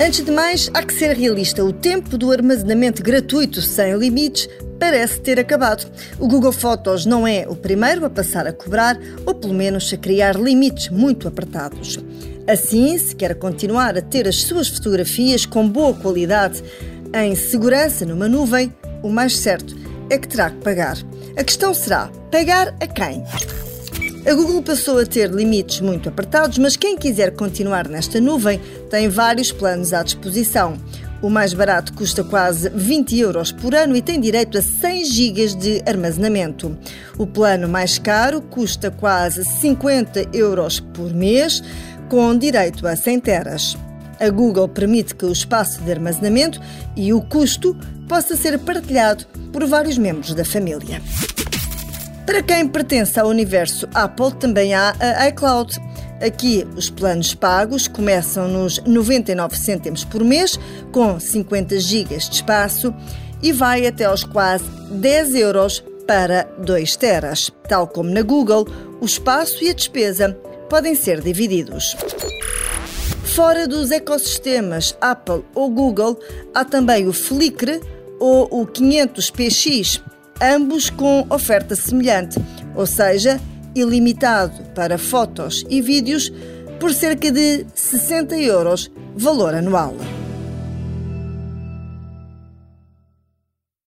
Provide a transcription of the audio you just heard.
Antes de mais, há que ser realista. O tempo do armazenamento gratuito sem limites parece ter acabado. O Google Fotos não é o primeiro a passar a cobrar, ou pelo menos a criar limites muito apertados. Assim, se quer continuar a ter as suas fotografias com boa qualidade em segurança numa nuvem, o mais certo é que terá que pagar. A questão será: pagar a quem? A Google passou a ter limites muito apertados, mas quem quiser continuar nesta nuvem tem vários planos à disposição. O mais barato custa quase 20 euros por ano e tem direito a 100 GB de armazenamento. O plano mais caro custa quase 50 euros por mês, com direito a 100 teras. A Google permite que o espaço de armazenamento e o custo possa ser partilhado por vários membros da família. Para quem pertence ao universo Apple, também há a iCloud. Aqui, os planos pagos começam nos 99 cêntimos por mês, com 50 GB de espaço, e vai até aos quase 10 euros para 2 teras. Tal como na Google, o espaço e a despesa podem ser divididos. Fora dos ecossistemas Apple ou Google, há também o Flickr ou o 500px, ambos com oferta semelhante, ou seja, ilimitado para fotos e vídeos por cerca de 60 euros, valor anual.